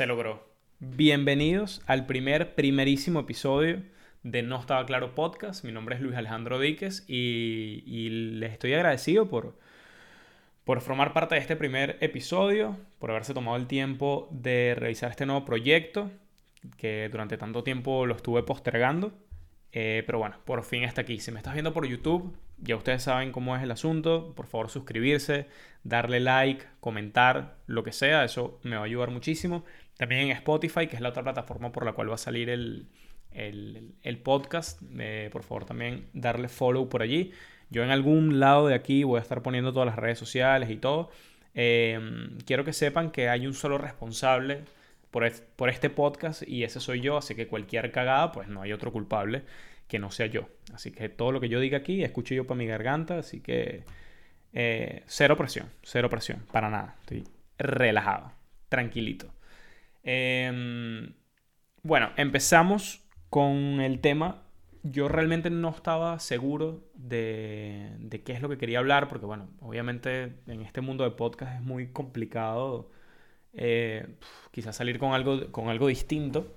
se logró. Bienvenidos al primer, primerísimo episodio de No Estaba Claro Podcast. Mi nombre es Luis Alejandro Díquez y, les estoy agradecido por, por formar parte de este primer episodio, por haberse tomado el tiempo de realizar este nuevo proyecto que durante tanto tiempo lo estuve postergando. Eh, pero bueno, por fin está aquí. Si me estás viendo por YouTube, ya ustedes saben cómo es el asunto. Por favor, suscribirse, darle like, comentar, lo que sea. Eso me va a ayudar muchísimo. También en Spotify, que es la otra plataforma por la cual va a salir el, podcast. Eh, por favor, también darle follow por allí. Yo en algún lado de aquí voy a estar poniendo todas las redes sociales y todo. Em, quiero que sepan que hay un solo responsable por, por este podcast y ese soy yo, así que cualquier cagada, pues no hay otro culpable que no sea yo. Así que todo lo que yo diga aquí, escucho yo para mi garganta, así que eh, cero presión, cero presión, para nada. Estoy relajado, tranquilito. Em, bueno, empezamos con el tema. Yo realmente no estaba seguro de, qué es lo que quería hablar, porque bueno, obviamente en este mundo de podcast es muy complicado eh, quizás salir con algo, con algo distinto.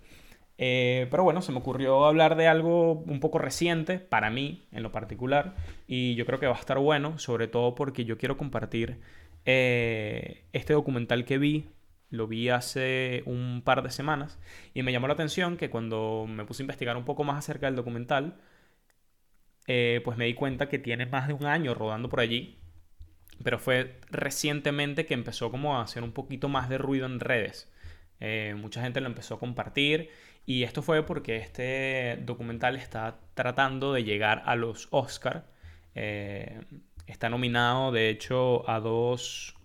Eh, pero bueno, se me ocurrió hablar de algo un poco reciente, para mí en lo particular, y yo creo que va a estar bueno, sobre todo porque yo quiero compartir eh, este documental que vi, lo vi hace un par de semanas, y me llamó la atención que cuando me puse a investigar un poco más acerca del documental, pues me di cuenta que tiene más de un año rodando por allí, pero fue recientemente que empezó como a hacer un poquito más de ruido en redes. Eh, mucha gente lo empezó a compartir y esto fue porque este documental está tratando de llegar a los Oscar. Eh, está nominado de hecho a dos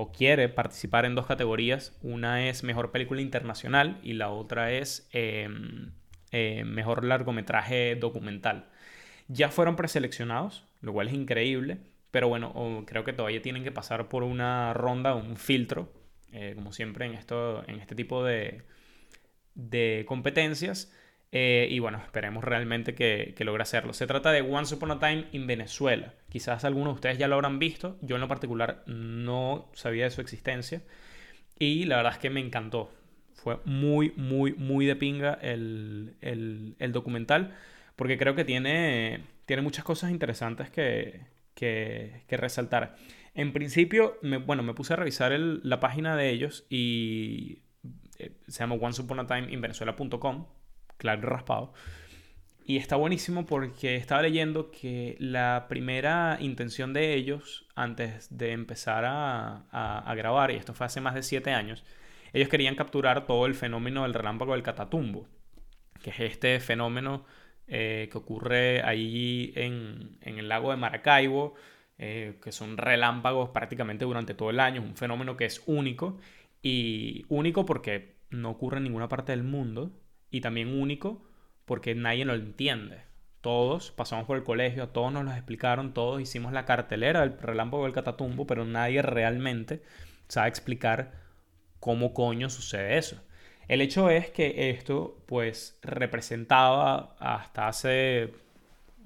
o quiere participar en dos categorías. Una es Mejor Película Internacional y la otra es em, eh, Mejor Largometraje Documental. Ya fueron preseleccionados, lo cual es increíble. Pero bueno, creo que todavía tienen que pasar por una ronda, un filtro, eh, como siempre en, esto, en este tipo de, de competencias. Eh, y bueno, esperemos realmente que, logre hacerlo. Se trata de Once Upon a Time in Venezuela. Quizás algunos de ustedes ya lo habrán visto. Yo en lo particular no sabía de su existencia. Y la verdad es que me encantó. Fue muy, muy, muy de pinga el, el, documental. Porque creo que tiene, tiene muchas cosas interesantes que, que, resaltar. En principio, bueno, me puse a revisar la página de ellos y eh, se llama once upon a time in venezuela.com, claro raspado. Y está buenísimo porque estaba leyendo que la primera intención de ellos, antes de empezar a, a, grabar, y esto fue hace más de siete años, ellos querían capturar todo el fenómeno del relámpago del catatumbo, que es este fenómeno eh, que ocurre ahí en, el lago de Maracaibo, eh, que son relámpagos prácticamente durante todo el año, un fenómeno que es único, y único porque no ocurre en ninguna parte del mundo, y también único porque nadie lo entiende. Todos pasamos por el colegio, todos nos lo explicaron, todos hicimos la cartelera del relámpago del catatumbo, pero nadie realmente sabe explicar cómo coño sucede eso. El hecho es que esto pues representaba hasta hace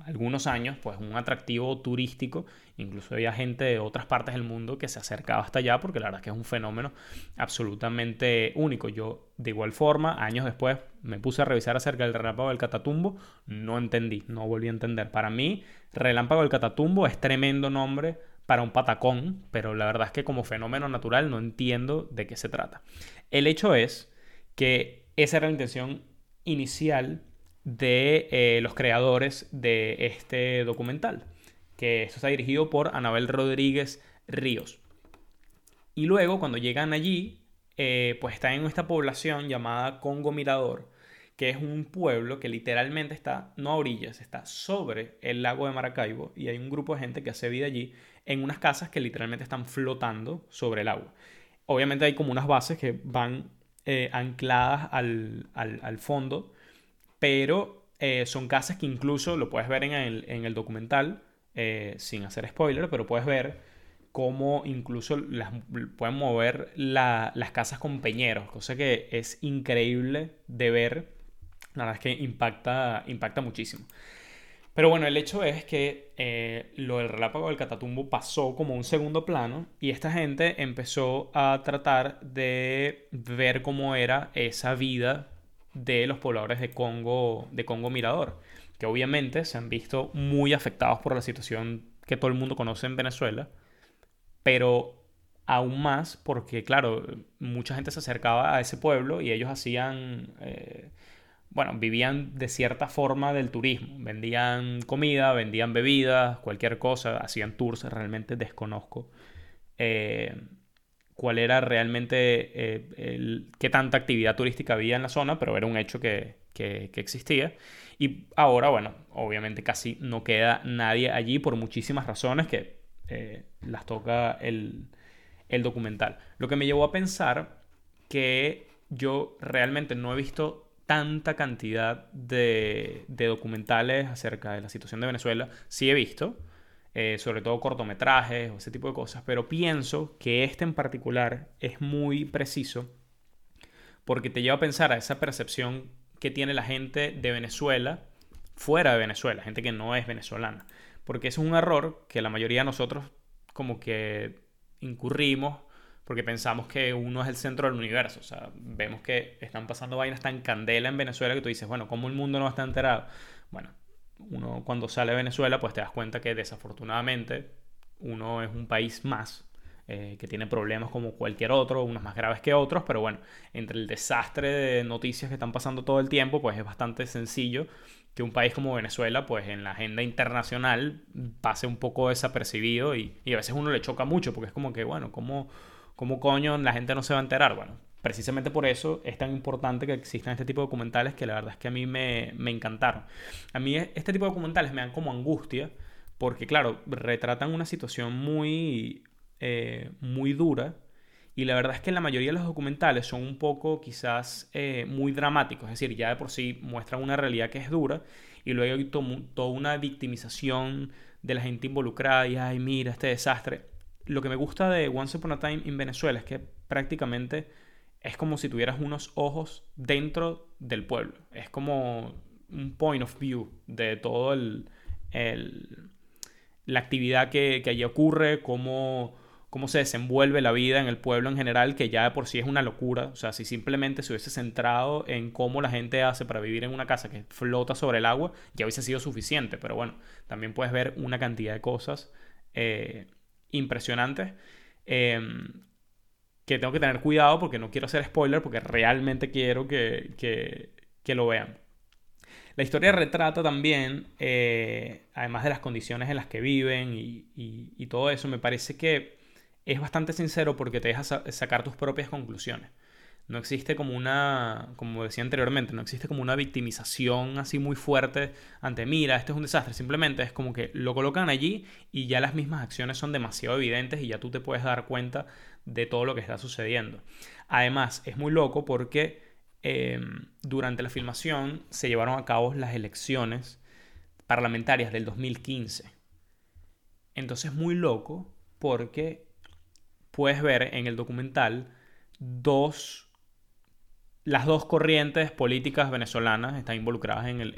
algunos años pues un atractivo turístico, incluso había gente de otras partes del mundo que se acercaba hasta allá porque la verdad es que es un fenómeno absolutamente único. Yo de igual forma, años después me puse a revisar acerca del relámpago del Catatumbo, no entendí, no volví a entender. Para mí, relámpago del Catatumbo es tremendo nombre para un patacón, pero la verdad es que como fenómeno natural no entiendo de qué se trata. El hecho es que esa era la intención inicial de eh, los creadores de este documental, que esto está dirigido por Anabel Rodríguez Ríos. Y luego, cuando llegan allí, eh, pues están en esta población llamada Congo Mirador, que es un pueblo que literalmente está, no a orillas, está sobre el lago de Maracaibo, y hay un grupo de gente que hace vida allí en unas casas que literalmente están flotando sobre el agua. Obviamente hay como unas bases que van eh, ancladas al, fondo, pero eh, son casas que incluso lo puedes ver en el, documental, eh, sin hacer spoiler, pero puedes ver cómo incluso las, pueden mover las casas con peñeros, cosa que es increíble de ver. La verdad es que impacta, impacta muchísimo. Pero bueno, el hecho es que eh, lo del relámpago del Catatumbo pasó como un segundo plano y esta gente empezó a tratar de ver cómo era esa vida de los pobladores de Congo, de Congo Mirador, que obviamente se han visto muy afectados por la situación que todo el mundo conoce en Venezuela, pero aún más porque, claro, mucha gente se acercaba a ese pueblo y ellos hacían... Eh, bueno, vivían de cierta forma del turismo. Vendían comida, vendían bebidas, cualquier cosa, hacían tours, realmente desconozco eh, cuál era realmente, eh, qué tanta actividad turística había en la zona, pero era un hecho que, existía. Y ahora, bueno, obviamente casi no queda nadie allí por muchísimas razones que eh, las toca el, el documental. Lo que me llevó a pensar que yo realmente no he visto tanta cantidad de, documentales acerca de la situación de Venezuela. Sí he visto, eh, sobre todo cortometrajes o ese tipo de cosas, pero pienso que este en particular es muy preciso porque te lleva a pensar a esa percepción que tiene la gente de Venezuela fuera de Venezuela, gente que no es venezolana. Porque es un error que la mayoría de nosotros como que incurrimos porque pensamos que uno es el centro del universo. O sea, vemos que están pasando vainas tan candela en Venezuela que tú dices, bueno, ¿cómo el mundo no está enterado? Bueno, uno cuando sale de Venezuela, pues te das cuenta que desafortunadamente uno es un país más. Eh, que tiene problemas como cualquier otro, unos más graves que otros, pero bueno, entre el desastre de noticias que están pasando todo el tiempo, pues es bastante sencillo que un país como Venezuela, pues en la agenda internacional pase un poco desapercibido y, y a veces uno le choca mucho, porque es como que, bueno, ¿cómo, ¿Cómo coño la gente no se va a enterar? Bueno, precisamente por eso es tan importante que existan este tipo de documentales que la verdad es que a mí me, encantaron. A mí este tipo de documentales me dan como angustia porque, claro, retratan una situación muy, eh, muy dura y la verdad es que la mayoría de los documentales son un poco quizás eh, muy dramáticos, es decir, ya de por sí muestran una realidad que es dura y luego hay toda una victimización de la gente involucrada y, ay, mira, este desastre lo que me gusta de Once Upon a Time in Venezuela es que prácticamente es como si tuvieras unos ojos dentro del pueblo. Es como un point of view de todo el, la actividad que, que, allí ocurre, cómo, cómo se desenvuelve la vida en el pueblo en general, que ya de por sí es una locura. O sea, si simplemente se hubiese centrado en cómo la gente hace para vivir en una casa que flota sobre el agua, ya hubiese sido suficiente. Pero bueno, también puedes ver una cantidad de cosas. Eh, impresionantes. Em, que tengo que tener cuidado porque no quiero hacer spoiler, porque realmente quiero que, lo vean. La historia retrata también, eh, además de las condiciones en las que viven y, todo eso, me parece que es bastante sincero porque te deja sacar tus propias conclusiones. No existe como una, como decía anteriormente, no existe como una victimización así muy fuerte ante, mira, este es un desastre. Simplemente es como que lo colocan allí y ya las mismas acciones son demasiado evidentes y ya tú te puedes dar cuenta de todo lo que está sucediendo. Además, es muy loco porque em, durante la filmación se llevaron a cabo las elecciones parlamentarias del 2015. Entonces es muy loco porque puedes ver en el documental dos las dos corrientes políticas venezolanas están involucradas en el,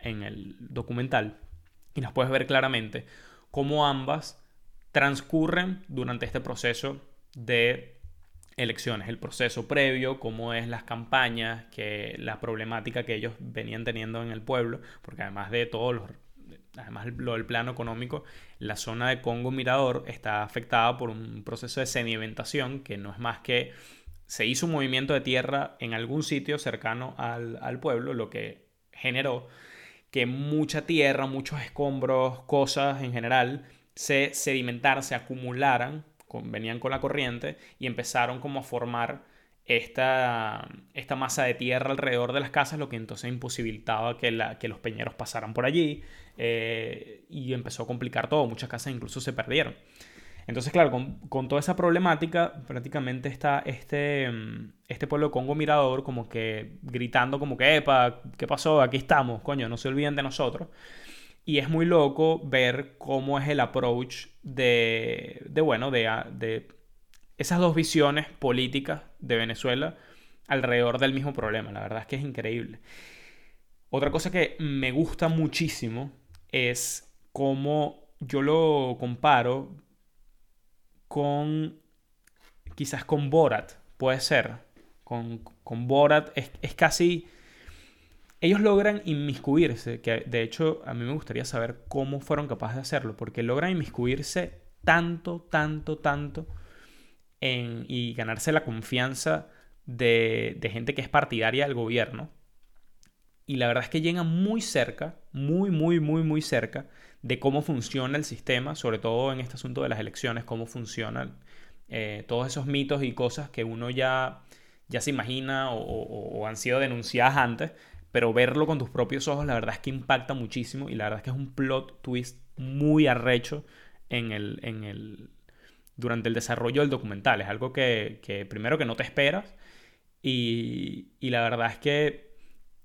en el, documental. Y las puedes ver claramente cómo ambas transcurren durante este proceso de elecciones, el proceso previo, cómo es las campañas, que la problemática que ellos venían teniendo en el pueblo, porque además de todo los además lo del plano económico, la zona de Congo Mirador está afectada por un proceso de sedimentación que no es más que se hizo un movimiento de tierra en algún sitio cercano al, pueblo, lo que generó que mucha tierra, muchos escombros, cosas en general, se sedimentaran, se acumularan, venían con la corriente y empezaron como a formar esta, esta masa de tierra alrededor de las casas, lo que entonces imposibilitaba que, la, que los peñeros pasaran por allí eh, y empezó a complicar todo, muchas casas incluso se perdieron. Entonces, claro, con, toda esa problemática, prácticamente está este, mm, este pueblo Congo Mirador como que gritando como que, epa, ¿qué pasó? Aquí estamos, coño, no se olviden de nosotros. Y es muy loco ver cómo es el approach de, de bueno, de, de esas dos visiones políticas de Venezuela alrededor del mismo problema. La verdad es que es increíble. Otra cosa que me gusta muchísimo es cómo yo lo comparo con, quizás con Borat, puede ser. Con, con Borat es, es casi ellos logran inmiscuirse, que de hecho a mí me gustaría saber cómo fueron capaces de hacerlo, porque logran inmiscuirse tanto, tanto, tanto en, y ganarse la confianza de, de gente que es partidaria del gobierno. Y la verdad es que llegan muy cerca, muy, muy, muy, muy cerca de cómo funciona el sistema, sobre todo en este asunto de las elecciones, cómo funcionan eh, todos esos mitos y cosas que uno ya, ya se imagina o, o han sido denunciadas antes, pero verlo con tus propios ojos la verdad es que impacta muchísimo y la verdad es que es un plot twist muy arrecho en el, en el, durante el desarrollo del documental. Es algo que, que primero que no te esperas y, y, la verdad es que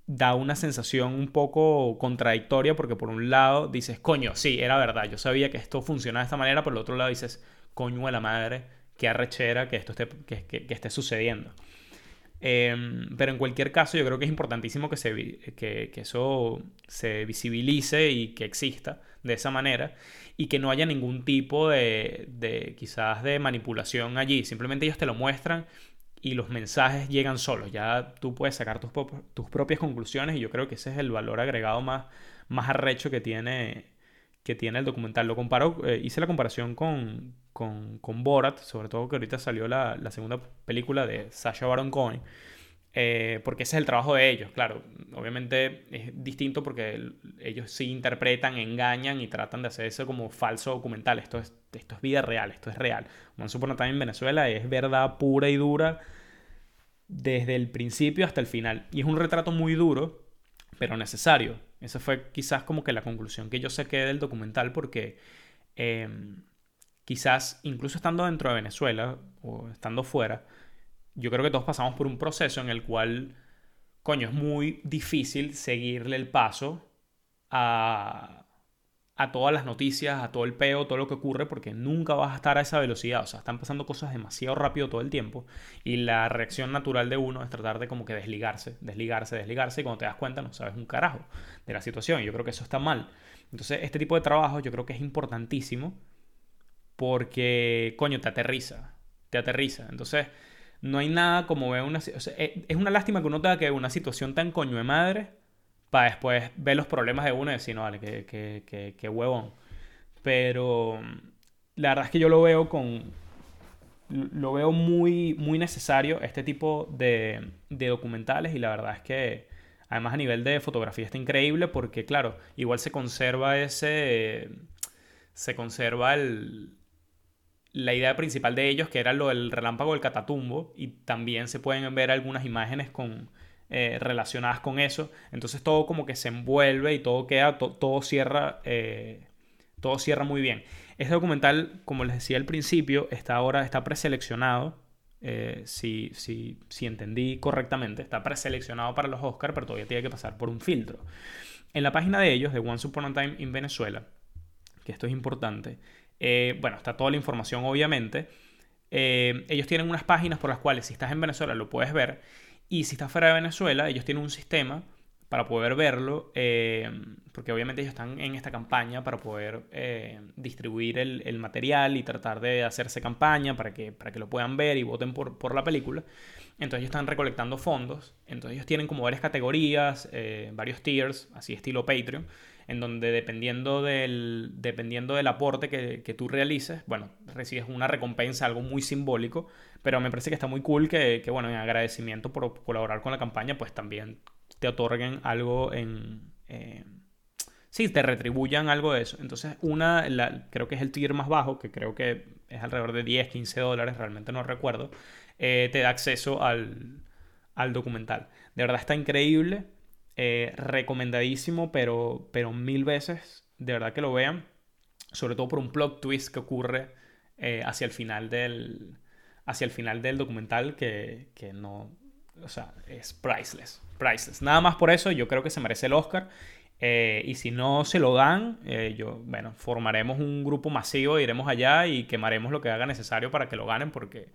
da una sensación un poco contradictoria porque por un lado dices, coño, sí, era verdad, yo sabía que esto funcionaba de esta manera, por el otro lado dices, coño de la madre, qué arrechera que esto esté, que, esté sucediendo. Em, pero en cualquier caso, yo creo que es importantísimo que, se, que, eso se visibilice y que exista de esa manera y que no haya ningún tipo de, de, quizás de manipulación allí. Simplemente ellos te lo muestran y los mensajes llegan solos. Ya tú puedes sacar tus, tus propias conclusiones y yo creo que ese es el valor agregado más, más arrecho que tiene, que tiene el documental. Lo comparo, eh, hice la comparación con, con, con, Borat, sobre todo que ahorita salió la, la segunda película de Sasha Baron Cohen. Eh, porque ese es el trabajo de ellos, claro. Obviamente es distinto porque ellos sí interpretan, engañan y tratan de hacer eso como falso documental. Esto es, esto es vida real, esto es real. Once Upon a en Venezuela es verdad pura y dura desde el principio hasta el final. Y es un retrato muy duro, pero necesario. Esa fue quizás como que la conclusión que yo saqué del documental porque em, quizás incluso estando dentro de Venezuela o estando fuera, yo creo que todos pasamos por un proceso en el cual, coño, es muy difícil seguirle el paso a, a todas las noticias, a todo el peo, todo lo que ocurre, porque nunca vas a estar a esa velocidad. O sea, están pasando cosas demasiado rápido todo el tiempo. Y la reacción natural de uno es tratar de como que desligarse, desligarse, desligarse. Y cuando te das cuenta no sabes un carajo de la situación. Yo creo que eso está mal. Entonces, este tipo de trabajo yo creo que es importantísimo porque, coño, te aterriza. Te aterriza. Entonces, no hay nada como ver una... O eh, es una lástima que uno tenga que ver una situación tan coño de madre para después ver los problemas de uno y decir, no, vale, qué huevón. Pero la verdad es que yo lo veo con... Lo veo muy, muy necesario este tipo de, de documentales y la verdad es que además a nivel de fotografía está increíble porque claro, igual se conserva ese... Se conserva el, la idea principal de ellos, que era lo del relámpago del catatumbo, y también se pueden ver algunas imágenes con, eh, relacionadas con eso. Entonces todo como que se envuelve y todo queda, todo cierra, eh, todo cierra muy bien. Este documental, como les decía al principio, está ahora está preseleccionado. Eh, si, si, si, entendí correctamente, está preseleccionado para los Oscars, pero todavía tiene que pasar por un filtro. En la página de ellos, de Once Upon a Time in Venezuela, que esto es importante, bueno, está toda la información obviamente. ellos tienen unas páginas por las cuales si estás en Venezuela lo puedes ver y si está fuera de Venezuela, ellos tienen un sistema para poder verlo, eh, porque obviamente ellos están en esta campaña para poder eh, distribuir el, material y tratar de hacerse campaña para que, para que lo puedan ver y voten por, la película. Entonces ellos están recolectando fondos, entonces ellos tienen como varias categorías, eh, varios tiers, así estilo Patreon, en donde dependiendo del, dependiendo del aporte que, que tú realices, bueno, recibes una recompensa, algo muy simbólico, pero me parece que está muy cool que, que, bueno, en agradecimiento por colaborar con la campaña, pues también te otorguen algo en... Eh, sí, te retribuyan algo de eso. Entonces, una, creo que es el tier más bajo, que creo que es alrededor de 10, 15 dólares, realmente no recuerdo, eh, te da acceso al, al, documental. De verdad está increíble, eh, recomendadísimo, pero, pero mil veces, de verdad que lo vean, sobre todo por un plot twist que ocurre hacia el final del, hacia el final del documental que, que no, o sea, es priceless, priceless. Nada más por eso yo creo que se merece el Oscar. Eh, y si no se lo dan, eh, yo, bueno, formaremos un grupo masivo, iremos allá y quemaremos lo que haga necesario para que lo ganen, porque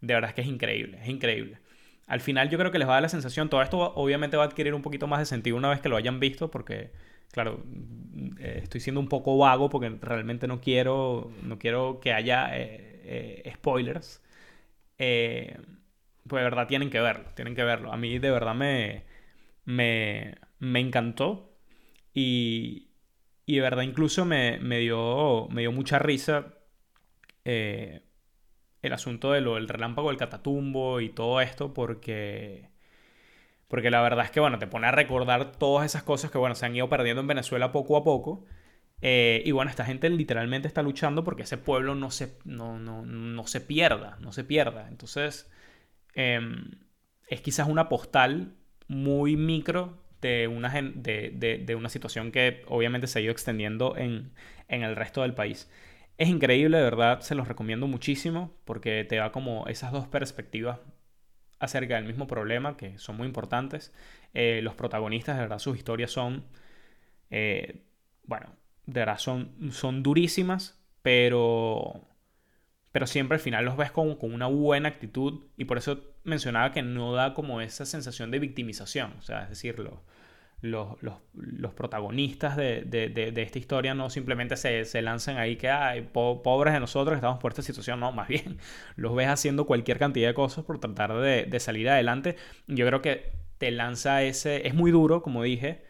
de verdad que es increíble, es increíble. Al final yo creo que les va a dar la sensación, todo esto obviamente va a adquirir un poquito más de sentido una vez que lo hayan visto, porque claro, eh, estoy siendo un poco vago porque realmente no quiero, no quiero que haya eh, spoilers. pues de verdad tienen que verlo, tienen que verlo. A mí de verdad me, me, me encantó y, y de verdad incluso me, me, dio, me dio mucha risa el asunto de lo del relámpago del catatumbo y todo esto porque porque la verdad es que, bueno, te pone a recordar todas esas cosas que, bueno, se han ido perdiendo en Venezuela poco a poco. Eh, y bueno, esta gente literalmente está luchando porque ese pueblo no se, no, no, se pierda, no se pierda. Entonces, em, es quizás una postal muy micro de una, de, de, una situación que obviamente se ha ido extendiendo en, en el resto del país. Es increíble, de verdad, se los recomiendo muchísimo porque te da como esas dos perspectivas acerca del mismo problema, que son muy importantes. Eh, los protagonistas, de verdad, sus historias son, eh, bueno, de verdad son, son durísimas, pero, pero siempre al final los ves con, con, una buena actitud y por eso mencionaba que no da como esa sensación de victimización, o sea, es decirlo los, los, protagonistas de, de, esta historia no simplemente se, se lanzan ahí que, hay pobres de nosotros que estamos por esta situación, no, más bien los ves haciendo cualquier cantidad de cosas por tratar de, salir adelante. Yo creo que te lanza ese, es muy duro, como dije,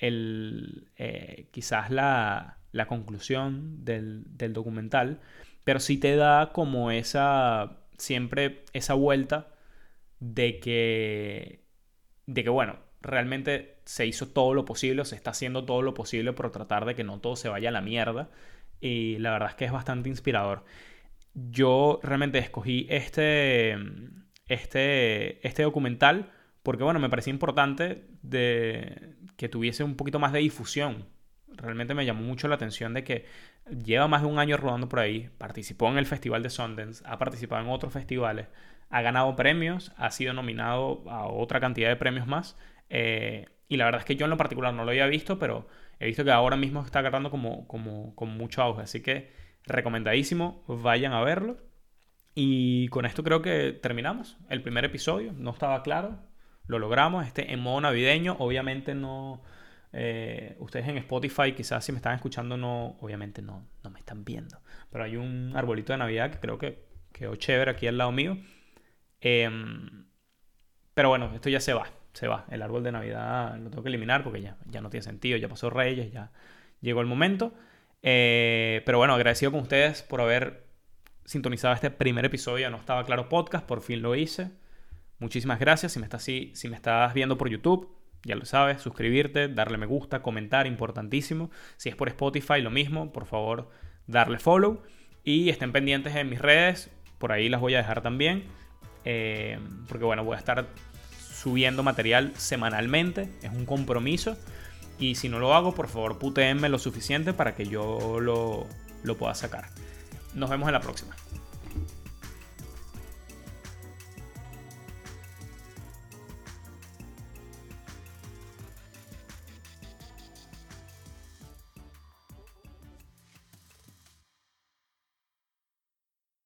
el, eh, quizás la, la conclusión del, del documental, pero sí te da como esa, siempre esa vuelta de que, de que bueno, realmente se hizo todo lo posible, se está haciendo todo lo posible por tratar de que no todo se vaya a la mierda. Y la verdad es que es bastante inspirador. Yo realmente escogí este, este, este documental porque, bueno, me parecía importante de que tuviese un poquito más de difusión. Realmente me llamó mucho la atención de que lleva más de un año rodando por ahí, participó en el Festival de Sundance, ha participado en otros festivales, ha ganado premios, ha sido nominado a otra cantidad de premios más eh, y la verdad es que yo en lo particular no lo había visto, pero he visto que ahora mismo está agarrando como, como, mucho auge. Así que recomendadísimo, vayan a verlo. Y con esto creo que terminamos el primer episodio. No estaba claro, lo logramos. Este en modo navideño, obviamente no... Eh, ustedes en Spotify quizás si me están escuchando no, obviamente no, no me están viendo. Pero hay un arbolito de Navidad que creo que quedó chévere aquí al lado mío. Em, pero bueno, esto ya se va se va. El árbol de Navidad lo tengo que eliminar porque ya, ya no tiene sentido, ya pasó Reyes, ya llegó el momento. Eh, pero bueno, agradecido con ustedes por haber sintonizado este primer episodio No Estaba Claro Podcast, por fin lo hice. Muchísimas gracias. Si me estás, si, me viendo por YouTube, ya lo sabes, suscribirte, darle me gusta, comentar, importantísimo. Si es por Spotify, lo mismo, por favor, darle follow. Y estén pendientes en mis redes, por ahí las voy a dejar también. Eh, porque bueno, voy a estar subiendo material semanalmente, es un compromiso. Y si no lo hago, por favor, puteenme lo suficiente para que yo lo, lo pueda sacar. Nos vemos en la próxima.